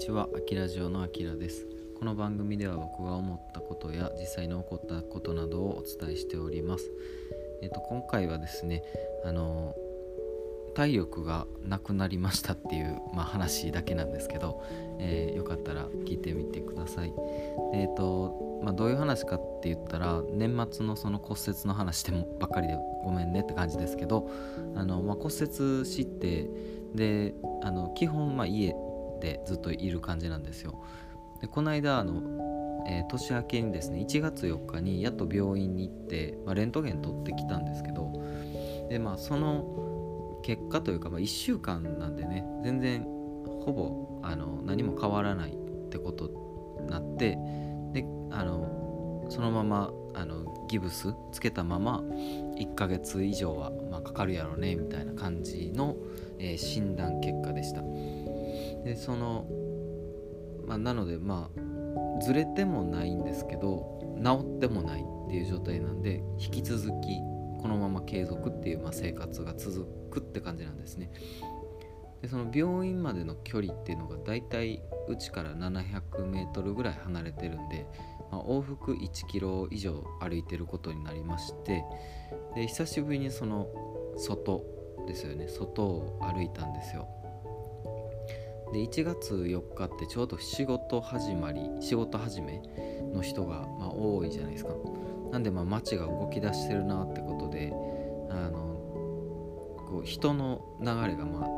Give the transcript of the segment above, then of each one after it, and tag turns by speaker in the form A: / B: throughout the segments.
A: ちは、あきラジオのあきらです。この番組では僕が思ったことや実際に起こったことなどをお伝えしております。えっ、と今回はですね、あの体力がなくなりましたっていう、まあ、話だけなんですけど、えーよかったら聞いてみてください。えっ、と、まあ、どういう話かって言ったら年末のその骨折の話でもばっかりでごめんねって感じですけどあの、まあ、骨折してであの基本まあ家でずっといる感じなんですよ。でこの間あの、えー年明けにですね1月4日にやっと病院に行って、まあ、レントゲン取ってきたんですけどでまあその結果というか、まあ、1週間なんでね全然ほぼあの何も変わらないってことになってであのそのままあのギブスつけたまま1ヶ月以上は、まあ、かかるやろねみたいな感じの、えー診断結果でしたでその、まあ、なのでまあずれてもないんですけど治ってもないっていう状態なんで引き続きこのまま継続っていう、まあ、生活が続くって感じなんですね。でその病院までの距離っていうのがだいたいうちから 700m ぐらい離れてるんで、まあ、往復1キロ以上歩いてることになりましてで久しぶりにその外ですよね。外を歩いたんですよ。で1月4日ってちょうど仕事始まり仕事始めの人がまあ多いじゃないですか。なんでまあ街が動き出してるなってことであのこう人の流れがまあ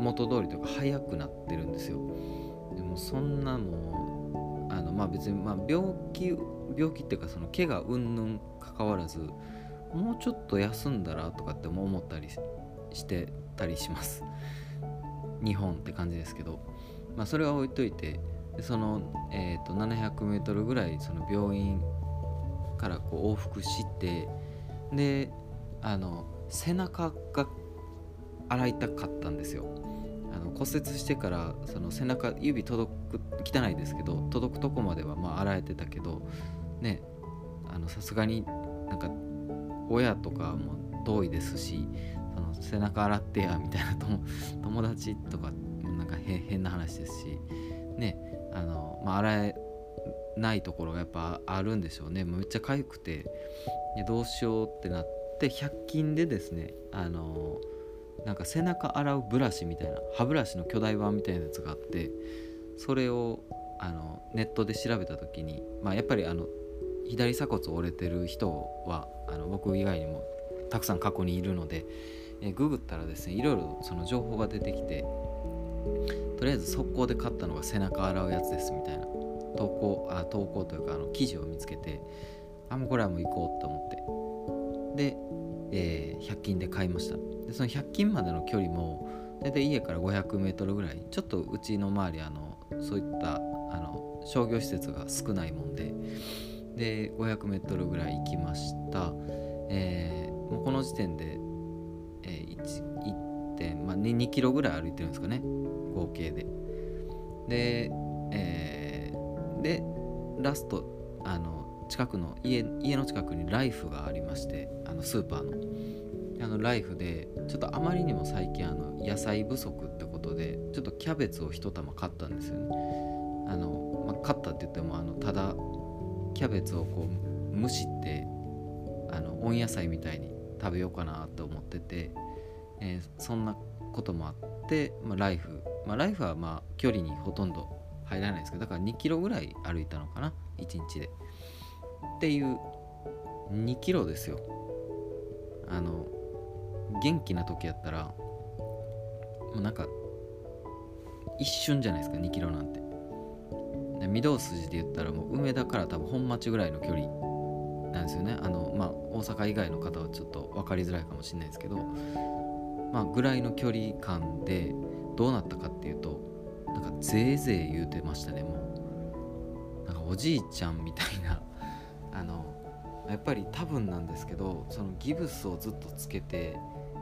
A: 元通りというか速くなってるんですよ。でもそんなもうあのまあ別にまあ病気病気っていうかその怪我うんぬん関わらずもうちょっと休んだらとかって思ったりしてたりします。日本って感じですけど、まあ、それは置いといてその、えー、と 700m ぐらいその病院からこう往復してであの背中が洗いたかったんですよ。あの骨折してからその背中指届く汚いですけど届くとこまではまあ洗えてたけどねあのさすがになんか親とかも遠いですしの背中洗ってやみたいな 友達とかもなんか変な話ですしねあの、まあ、洗えないところがやっぱあるんでしょうね。めっちゃ痒くてどうしようってなって100均でですねあのなんか背中洗うブラシみたいな歯ブラシの巨大版みたいなやつがあってそれをあのネットで調べた時に、まあ、やっぱりあの左鎖骨折れてる人はあの僕以外にもたくさん過去にいるので、えググったらですねいろいろその情報が出てきてとりあえず速攻で買ったのが背中洗うやつですみたいな投稿あ投稿というかあの記事を見つけてあもうこれはもう行こうと思って。で、えー100均で買いました。でその100均までの距離も大体家から 500m ぐらいちょっとうちの周りあのそういったあの商業施設が少ないもんでで 500m ぐらい行きました、えーもうこの時点で、まあ、2, 2キロぐらい歩いてるんですかね。合計で。で、えーでラストあの近くの家家の近くにライフがありましてあのスーパーの。あのライフでちょっとあまりにも最近あの野菜不足ってことでちょっとキャベツを一玉買ったんですよね。あの、まあ、買ったって言ってもあのただキャベツをこう蒸してあの温野菜みたいに食べようかなと思ってて、えーそんなこともあって、まあ、ライフ、まあ、ライフはまあ距離にほとんど入らないですけどだから2キロぐらい歩いたのかな1日で。っていう2キロですよ。あの元気な時やったらもうなんか一瞬じゃないですか2キロなんて。で御堂筋で言ったらもう梅田から多分本町ぐらいの距離なんですよね。あのまあ大阪以外の方はちょっと分かりづらいかもしれないですけどまあぐらいの距離感でどうなったかっていうとなんかぜいぜい言うてましたねもう。なんかおじいちゃんみたいな。あのやっぱり多分なんですけどそのギブスをずっとつけて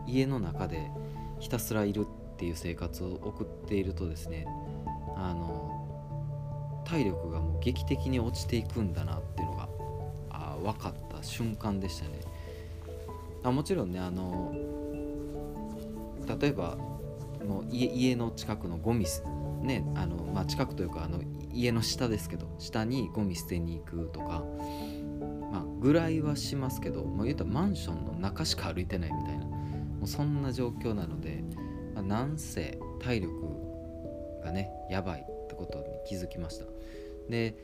A: 家の中でひたすらいるっていう生活を送っているとですねあの体力がもう劇的に落ちていくんだなっていうのがあ分かった瞬間でしたね。あもちろんねあの例えばもう家家の近くのゴミねあの、まあ、近くというかあの家の下ですけど下にゴミ捨てに行くとか、まあ、ぐらいはしますけど、まあ、言うたらマンションの中しか歩いてないみたいなもうそんな状況なので、まあ、なんせ体力がねやばいってことに気づきました。で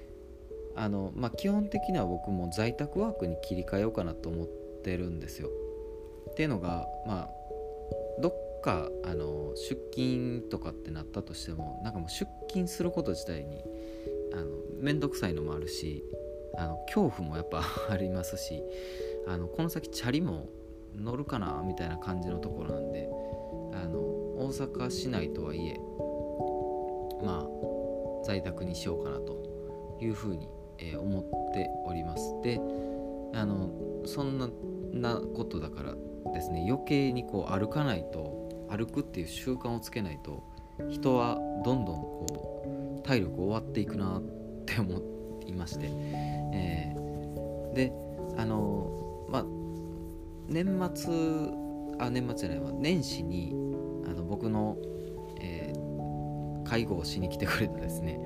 A: あの、まあ、基本的には僕も在宅ワークに切り替えようかなと思ってるんですよ。っていうのがまあどっかあの出勤とかってなったとしてもなんかもう出勤すること自体にあの面倒くさいのもあるしあの恐怖もやっぱ ありますしあのこの先チャリも乗るかなみたいな感じのところなんであの大阪市内とはいえまあ在宅にしようかなというふうに、えー、思っております。であのそんななことだからですね余計にこう歩かないと歩くっていう習慣をつけないと人はどんどんこう体力終わっていくなって思いまして、えー、であのまあ年末あ年末じゃないわ。年始にあの僕の、えー、介護をしに来てくれたですね。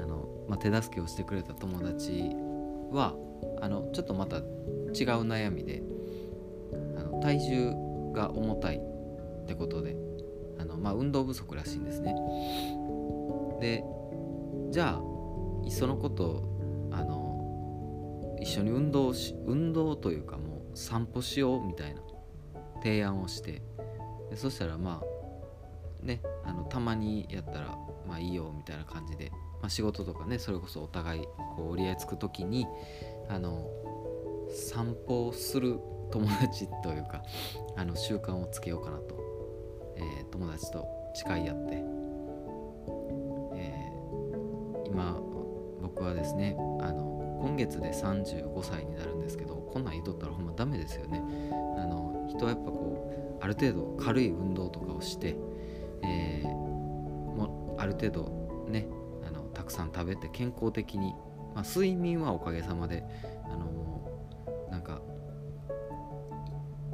A: あの、まあ、手助けをしてくれた友達はあのちょっとまた違う悩みであの体重が重たいってことであの、まあ、運動不足らしいんですね。でじゃあいっそのことあの一緒に運動し運動というかもう散歩しようみたいな提案をしてでそしたらまあねあのたまにやったらまあいいよみたいな感じで、まあ、仕事とかねそれこそお互いこう折り合いつく時にあの散歩をする友達というかあの習慣をつけようかなと。えー、友達と誓い合って、えー、今僕はですねあの今月で35歳になるんですけどこんなん言うとったらほんまダメですよね。あの人はやっぱこうある程度軽い運動とかをして、えー、もある程度ねあのたくさん食べて健康的に、まあ、睡眠はおかげさまであのなんか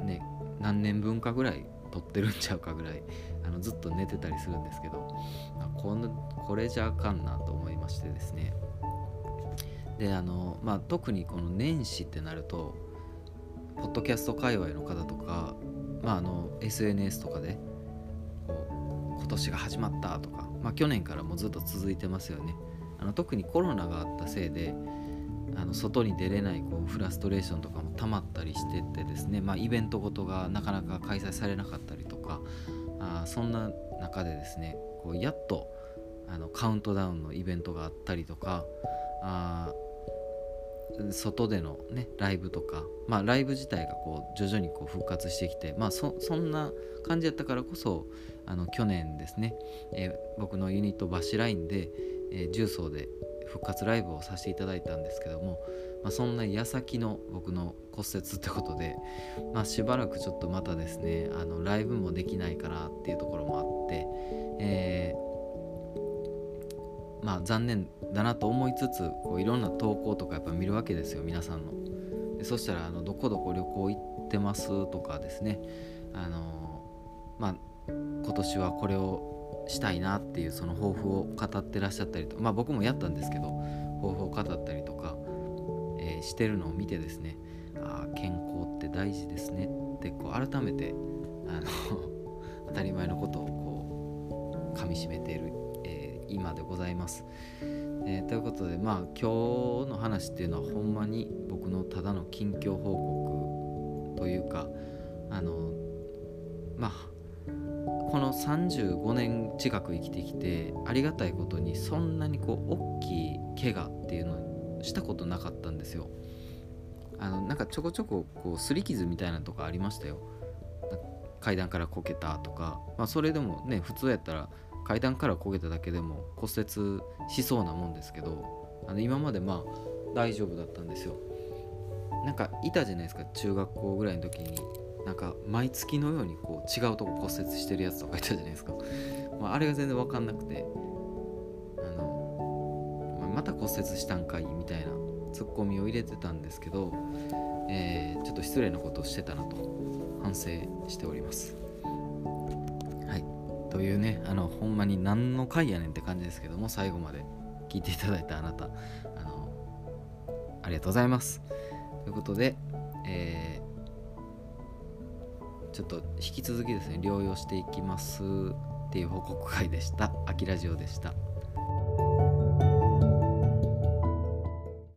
A: ね何年分かぐらい撮ってるんちゃうかぐらいあのずっと寝てたりするんですけどこのこれじゃあかんなと思いましてですね。であのまあ特にこの年始ってなるとポッドキャスト界隈の方とか、まあ、あの SNS とかでこう今年が始まったとか、まあ、去年からもずっと続いてますよね。あの特にコロナがあったせいであの外に出れないこうフラストレーションとかも溜まったりしててですね、まあ、イベントごとがなかなか開催されなかったりとか。あそんな中でですねこうやっとあのカウントダウンのイベントがあったりとか。あ外でのねライブとか。まあライブ自体がこう徐々にこう復活してきて。まあそそんな感じやったからこそあの去年ですね、えー、僕のユニットバシラインで、えー、重曹で復活ライブをさせていただいたんですけども、まあ、そんな矢先の僕の骨折ってことで、まあ、しばらくちょっとまたですねあのライブもできないかなっていうところもあって、えー、まあ残念だなと思いつつこういろんな投稿とかやっぱ見るわけですよ皆さんの。でそしたらあのどこどこ旅行行ってますとかですねあのまあ今年はこれをしたいなっていうその抱負を語ってらっしゃったりとまあ僕もやったんですけど抱負を語ったりとか、えー、してるのを見てですねあ健康って大事ですねってこう改めてあの 当たり前のことをこう噛みしめている、えー、今でございます。えー、ということでまあ今日の話っていうのはほんまに僕のただの近況報告というかあのまあこの35年近く生きてきてありがたいことにそんなにこう大きい怪我っていうのをしたことなかったんですよ。あのなんかちょこちょここう擦り傷みたいなとかありましたよ。階段からこけたとか、まあ、それでもね普通やったら階段からこけただけでも骨折しそうなもんですけどあの今までまあ大丈夫だったんですよ。なんかいたじゃないですか中学校ぐらいの時に。なんか毎月のようにこう違うとこ骨折してるやつとかいたじゃないですか、まあ、あれが全然分かんなくて。あの、ま、た骨折したんかいみたいなツッコミを入れてたんですけど、えー、ちょっと失礼なことをしてたなと反省しております。はい。というねあのほんまに何の回やねんって感じですけども最後まで聞いていただいたあなたあのありがとうございます。ということで、えー、ちょっと引き続きですね療養していきますっていう報告会でした。秋ラジオでした。